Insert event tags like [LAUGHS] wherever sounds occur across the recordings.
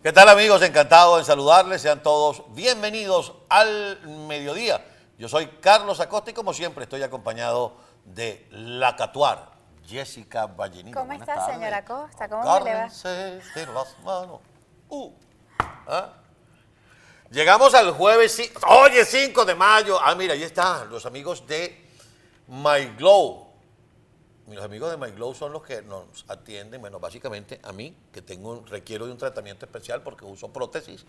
¿Qué tal amigos? Encantado en saludarles. Sean todos bienvenidos al mediodía. Yo soy Carlos Acosta y como siempre estoy acompañado de la Catuar, Jessica Vallenino. ¿Cómo Buenas está, tardes. señora Acosta? ¿Cómo me le va? De las manos. Uh. ¿Ah? Llegamos al jueves, oye, 5 de mayo. Ah, mira, ahí están los amigos de My Glow. Los amigos de My Glow son los que nos atienden, bueno, básicamente a mí, que tengo requiero de un tratamiento especial porque uso prótesis.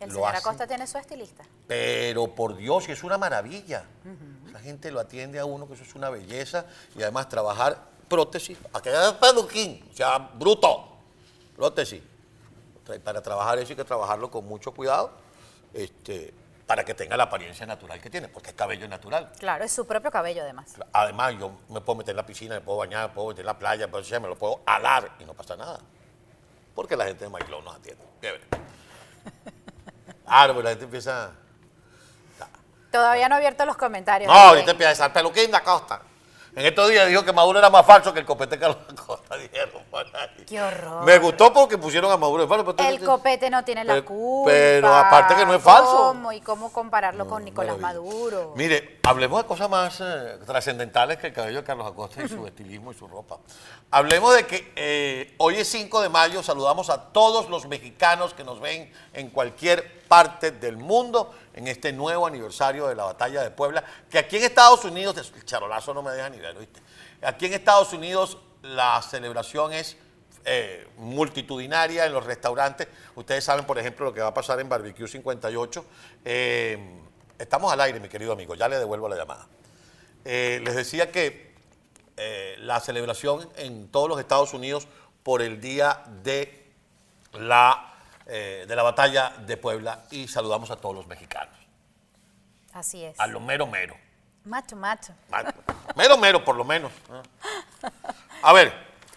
El Lo señor. Acosta tiene su estilista. Pero por Dios, y es una maravilla. La gente lo atiende a uno, que eso es una belleza. Y además trabajar prótesis, a que es peluquín, o sea, bruto. Prótesis. Para trabajar eso hay que trabajarlo con mucho cuidado, este, para que tenga la apariencia natural que tiene, porque es cabello natural. Claro, es su propio cabello además. Además, yo me puedo meter en la piscina, me puedo bañar, me puedo meter en la playa, o sea, me lo puedo alar y no pasa nada. Porque la gente de MyCloud nos atiende. Chévere. [LAUGHS] Claro, pero la gente empieza... Todavía no he abierto los comentarios. No, ahorita empieza el peluquín de Acosta. En estos días dijo que Maduro era más falso que el copete Carlos [LAUGHS] Acosta, dijeron por ahí. Qué horror. Me gustó porque pusieron a Maduro de falso. pero El copete no tiene la Pero- culpa. pero aparte que no es falso. ¿Cómo? ¿Y cómo compararlo con Nicolás Maravilla. Maduro? Mire, hablemos de cosas más eh, trascendentales que el cabello de Carlos Acosta y su [LAUGHS] estilismo y su ropa. Hablemos de que eh, hoy es 5 de mayo, saludamos a todos los mexicanos que nos ven en cualquier parte del mundo en este nuevo aniversario de la batalla de Puebla, que aquí en Estados Unidos, el charolazo no me deja ni ver, ¿oíste? Aquí en Estados Unidos la celebración es eh, multitudinaria en los restaurantes. Ustedes saben, por ejemplo, lo que va a pasar en Barbecue 58. Eh, estamos al aire, mi querido amigo, ya le devuelvo la llamada. Eh, les decía que la celebración en todos los Estados Unidos por el día de la, eh, de la batalla de Puebla y saludamos a todos los mexicanos, Así es. a lo mero mero. Macho, macho. Mero mero, por lo menos. A ver,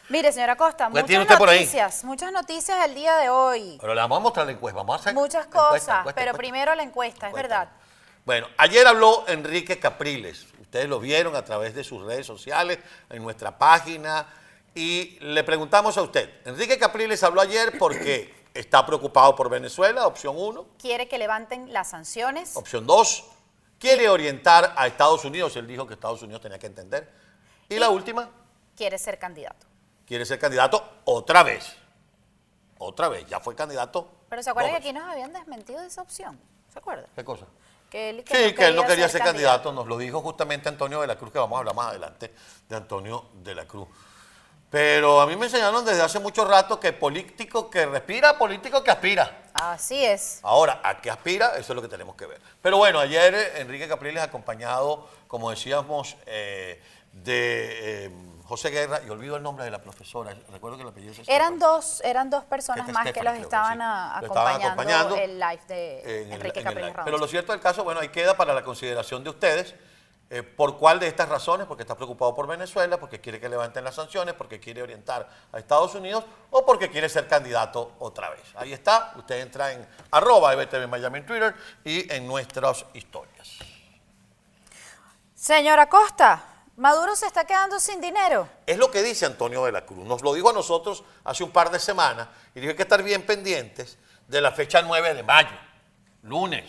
Mire, señora Acosta, ¿Qué muchas noticias, muchas noticias el día de hoy. pero le vamos a mostrar la encuesta. Vamos a hacer Muchas encuesta, cosas, encuesta, pero encuesta. primero la encuesta, es verdad. Bueno, ayer habló Enrique Capriles. Ustedes lo vieron a través de sus redes sociales, en nuestra página. Y le preguntamos a usted, Enrique Capriles habló ayer porque está preocupado por Venezuela, opción uno. Quiere que levanten las sanciones. Opción dos, quiere orientar a Estados Unidos. Él dijo que Estados Unidos tenía que entender. Y la última, Quiere ser candidato. quiere ser candidato otra vez. Otra vez, ya fue candidato. Pero ¿se acuerdan que aquí nos habían desmentido de esa opción? ¿Se acuerdan? ¿Qué cosa? Que él, Sí, que él no quería ser candidato. nos lo dijo justamente Antonio de la Cruz, que vamos a hablar más adelante de Antonio de la Cruz. Pero a mí me enseñaron desde hace mucho rato que político que respira, político que aspira. Así es. Ahora, ¿a qué aspira? Eso es lo que tenemos que ver. Pero bueno, ayer eh, Enrique Capriles acompañado, como decíamos, eh, de eh, José Guerra, y olvido el nombre de la profesora, recuerdo que el apellido Eran dos, eran dos personas más que Stephanie, los estaban sí. a- Lo estaban acompañando, acompañando el live de en Enrique en Capriles. Ramos. Pero lo cierto del caso, bueno, ahí queda para la consideración de ustedes. Eh, ¿Por cuál de estas razones? Porque está preocupado por Venezuela, porque quiere que levanten las sanciones, porque quiere orientar a Estados Unidos o porque quiere ser candidato otra vez. Ahí está, usted entra en arroba EBTV Miami en Twitter y en nuestras historias. Señora Costa, Maduro se está quedando sin dinero. Es lo que dice Antonio de la Cruz. Nos lo dijo a nosotros hace un par de semanas y dijo que hay que estar bien pendientes de la fecha 9 de mayo, lunes.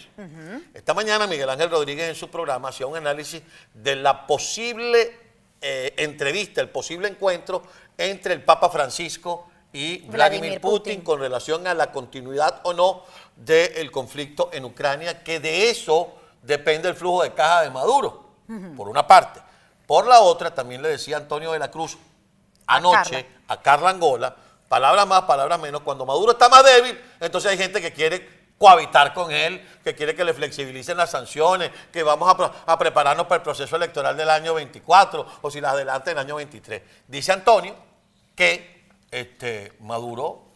Esta mañana Miguel Ángel Rodríguez en su programa hacía un análisis de la posible eh, entrevista, el posible encuentro entre el Papa Francisco y Vladimir, Vladimir Putin, Putin. con relación a la continuidad o no del conflicto en Ucrania, que de eso depende el flujo de caja de Maduro, por una parte. Por la otra, también le decía Antonio de la Cruz A anoche a Carla Angola, palabras más, palabras menos, cuando Maduro está más débil, entonces hay gente que quiere cohabitar con él, que quiere que le flexibilicen las sanciones, que vamos a, prepararnos para el proceso electoral del año 24 o si la adelante del año 23. Dice Antonio que este, Maduro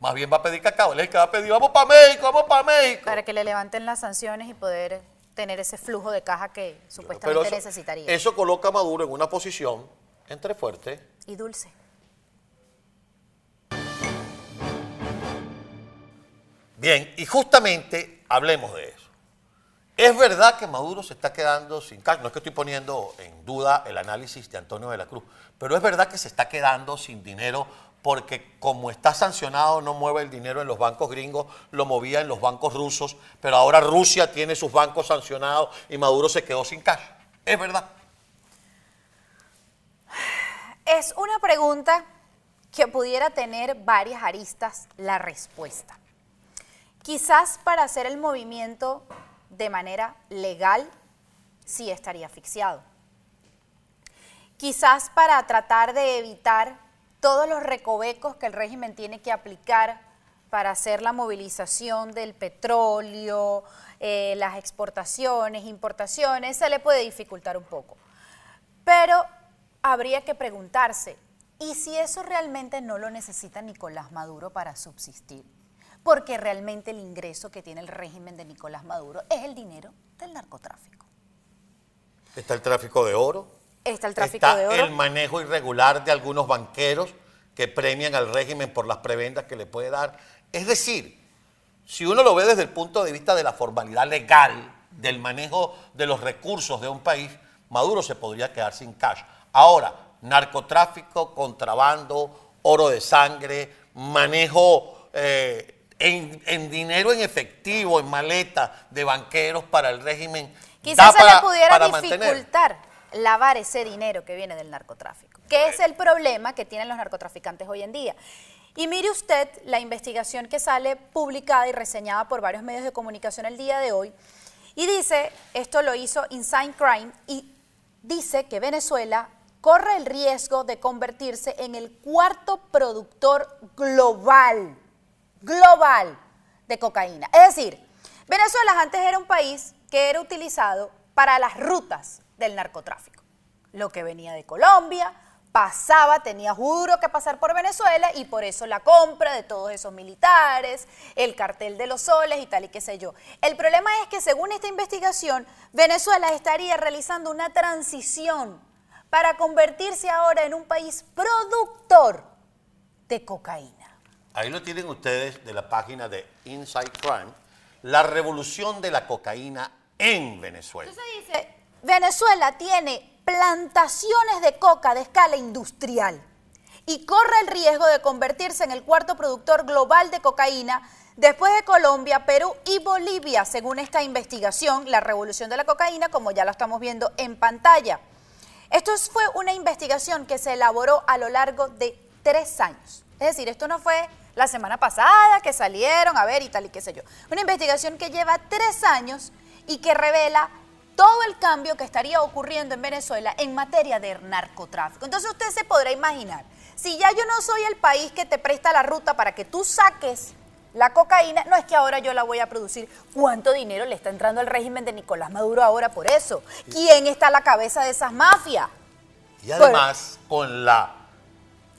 más bien va a pedir cacao, él es el que va a pedir, vamos para México, vamos para México. Para que le levanten las sanciones y poder tener ese flujo de caja que supuestamente eso, necesitaría. eso coloca a Maduro en una posición entre fuerte Y dulce. Bien, y justamente hablemos de eso. Es verdad que Maduro se está quedando sin cash. No es que estoy poniendo en duda el análisis de Antonio de la Cruz, pero es verdad que se está quedando sin dinero porque como está sancionado no mueve el dinero en los bancos gringos, lo movía en los bancos rusos, pero ahora Rusia tiene sus bancos sancionados y Maduro se quedó sin cash. ¿Es verdad? Es una pregunta que pudiera tener varias aristas la respuesta. Quizás para hacer el movimiento de manera legal sí estaría asfixiado. Quizás para tratar de evitar todos los recovecos que el régimen tiene que aplicar para hacer la movilización del petróleo, eh, las exportaciones, importaciones, se le puede dificultar un poco. Pero habría que preguntarse, ¿y si eso realmente no lo necesita Nicolás Maduro para subsistir? Porque realmente el ingreso que tiene el régimen de Nicolás Maduro es el dinero del narcotráfico. Está el tráfico de oro, Está el tráfico está de oro. el manejo irregular de algunos banqueros que premian al régimen por las prebendas que le puede dar. Es decir, si uno lo ve desde el punto de vista de la formalidad legal, del manejo de los recursos de un país, Maduro se podría quedar sin cash. Ahora, narcotráfico, contrabando, oro de sangre, manejo eh, en, en dinero en efectivo, en maleta de banqueros para el régimen. Quizás se para- le pudiera mantener. dificultar lavar ese dinero que viene del narcotráfico, que es el problema que tienen los narcotraficantes hoy en día. Y mire usted la investigación que sale publicada y reseñada por varios medios de comunicación el día de hoy, y dice, esto lo hizo Inside Crime, y dice que Venezuela corre el riesgo de convertirse en el cuarto productor global, global de cocaína. Es decir, Venezuela antes era un país que era utilizado para las rutas del narcotráfico. Lo que venía de Colombia pasaba, tenía juro que pasar por Venezuela y por eso la compra de todos esos militares, el cartel de los soles y tal y qué sé yo. El problema es que según esta investigación, Venezuela estaría realizando una transición para convertirse ahora en un país productor de cocaína. Ahí lo tienen ustedes de la página de Inside Crime, la revolución de la cocaína en Venezuela. Entonces dice, Venezuela tiene plantaciones de coca de escala industrial y corre el riesgo de convertirse en el cuarto productor global de cocaína después de Colombia, Perú y Bolivia, según esta investigación, la revolución de la cocaína, como ya lo estamos viendo en pantalla. Esto es- fue una investigación que se elaboró a lo largo de tres años. Es decir, esto no fue la semana pasada que salieron a ver y tal y qué sé yo. Una investigación que lleva tres años y que revela todo el cambio que estaría ocurriendo en Venezuela en materia de narcotráfico. Entonces usted se podrá imaginar, si ya yo no soy el país que te presta la ruta para que tú saques la cocaína, no es que ahora yo la voy a producir. ¿Cuánto dinero le está entrando al régimen de Nicolás Maduro ahora por eso? ¿Quién está a la cabeza de esas mafias? Y además, con la,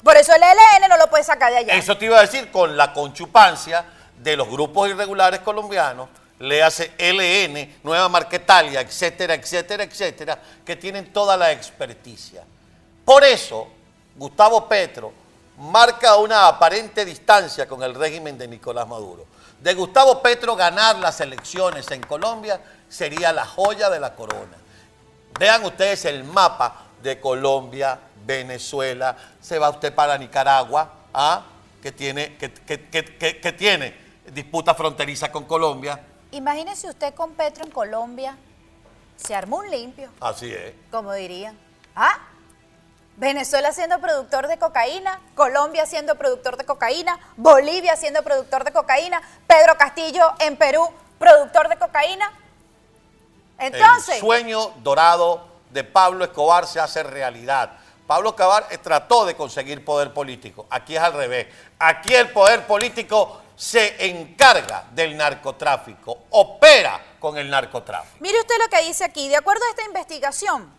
Por eso el ELN no lo puede sacar de allá. eso te iba a decir, con la conchupancia de los grupos irregulares colombianos, le hace LN, Nueva Marquetalia, etcétera, etcétera, etcétera, que tienen toda la experticia. Por eso, Gustavo Petro marca una aparente distancia con el régimen de Nicolás Maduro. De Gustavo Petro ganar las elecciones en Colombia sería la joya de la corona. Vean ustedes el mapa de Colombia, Venezuela, se va usted para Nicaragua, ¿ah? que, tiene, que, que- que- tiene disputa fronteriza con Colombia. Imagínese usted con Petro en Colombia, se armó un limpio, Así es. como dirían. ¿Ah? Venezuela siendo productor de cocaína, Colombia siendo productor de cocaína, Bolivia siendo productor de cocaína, Pedro Castillo en Perú, productor de cocaína. Entonces, el sueño dorado de Pablo Escobar se hace realidad. Pablo Escobar trató de conseguir poder político. Aquí es al revés. Aquí el poder político se encarga del narcotráfico, opera con el narcotráfico. Mire usted lo que dice aquí. De acuerdo a esta investigación,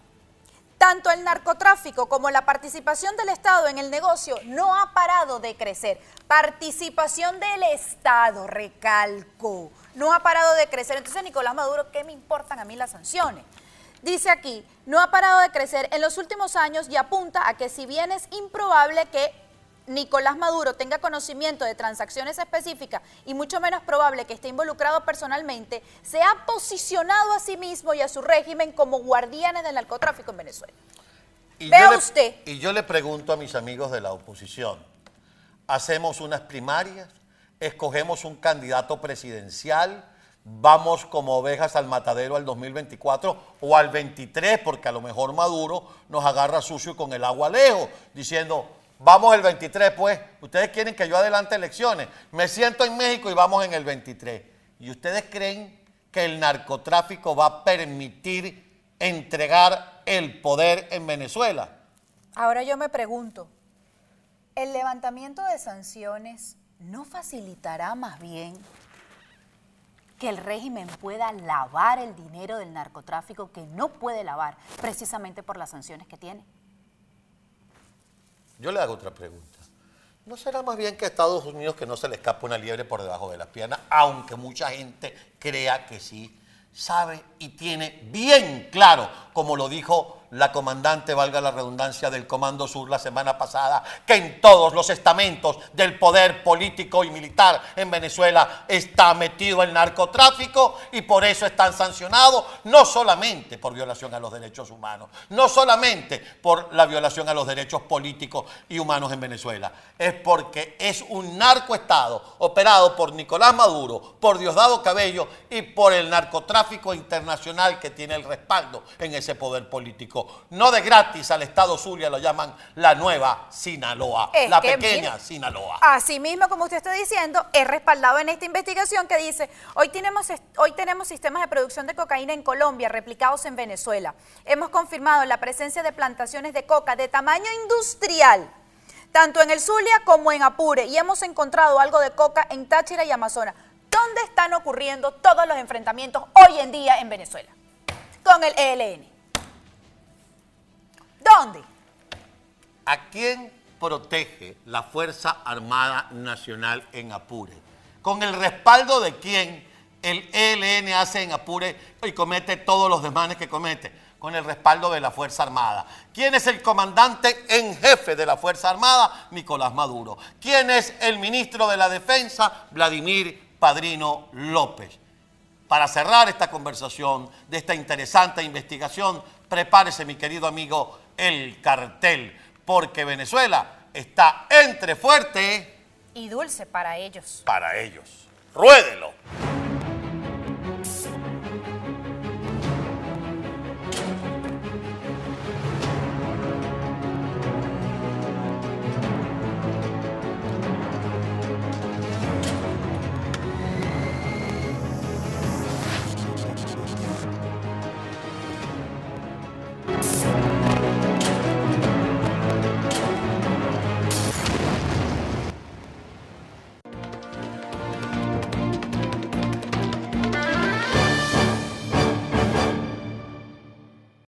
tanto el narcotráfico como la participación del Estado en el negocio no ha parado de crecer. Participación del Estado, recalco, no ha parado de crecer. Entonces, Nicolás Maduro, ¿qué me importan a mí las sanciones? Dice aquí, no ha parado de crecer en los últimos años y apunta a que si bien es improbable que Nicolás Maduro tenga conocimiento de transacciones específicas y mucho menos probable que esté involucrado personalmente, se ha posicionado a sí mismo y a su régimen como guardianes del narcotráfico en Venezuela. Y Vea le- usted. Y yo le pregunto a mis amigos de la oposición, hacemos unas primarias, escogemos un candidato presidencial, vamos como ovejas al matadero al 2024 o al 23, porque a lo mejor Maduro nos agarra sucio con el agua lejos, diciendo, vamos el 23 pues, ustedes quieren que yo adelante elecciones, me siento en México y vamos en el 23. ¿Y ustedes creen que el narcotráfico va a permitir entregar el poder en Venezuela? Ahora yo me pregunto, ¿el levantamiento de sanciones no facilitará más bien que el régimen pueda lavar el dinero del narcotráfico que no puede lavar precisamente por las sanciones que tiene? Yo le hago otra pregunta. ¿No será más bien que a Estados Unidos que no se le escapa una liebre por debajo de las piernas, aunque mucha gente crea que sí? Sabe y tiene bien claro, como lo dijo la comandante, valga la redundancia, del Comando Sur la semana pasada, que en todos los estamentos del poder político y militar en Venezuela está metido el narcotráfico y por eso están sancionados, no solamente por violación a los derechos humanos, no solamente por la violación a los derechos políticos y humanos en Venezuela, es porque es un narcoestado operado por Nicolás Maduro, por Diosdado Cabello y por el narcotráfico internacional que tiene el respaldo en ese poder político no de gratis al Estado Zulia lo llaman la nueva Sinaloa, la pequeña Sinaloa. Así mismo, como usted está diciendo, es respaldado en esta investigación que dice, hoy tenemos, hoy tenemos sistemas de producción de cocaína en Colombia replicados en Venezuela. Hemos confirmado la presencia de plantaciones de coca de tamaño industrial tanto en el Zulia como en Apure, y hemos encontrado algo de coca en Táchira y Amazonas. ¿Dónde están ocurriendo todos los enfrentamientos hoy en día en Venezuela? Con el ELN. ¿A quién protege la Fuerza Armada Nacional en Apure? ¿Con el respaldo de quién el ELN hace en Apure y comete todos los desmanes que comete? Con el respaldo de la Fuerza Armada. ¿Quién es el comandante en jefe de la Fuerza Armada? Nicolás Maduro. ¿Quién es el ministro de la Defensa? Vladimir Padrino López. Para cerrar esta conversación de esta interesante investigación, prepárese mi querido amigo el cartel, porque Venezuela está entre fuerte y dulce para ellos. Para ellos. Ruédelo.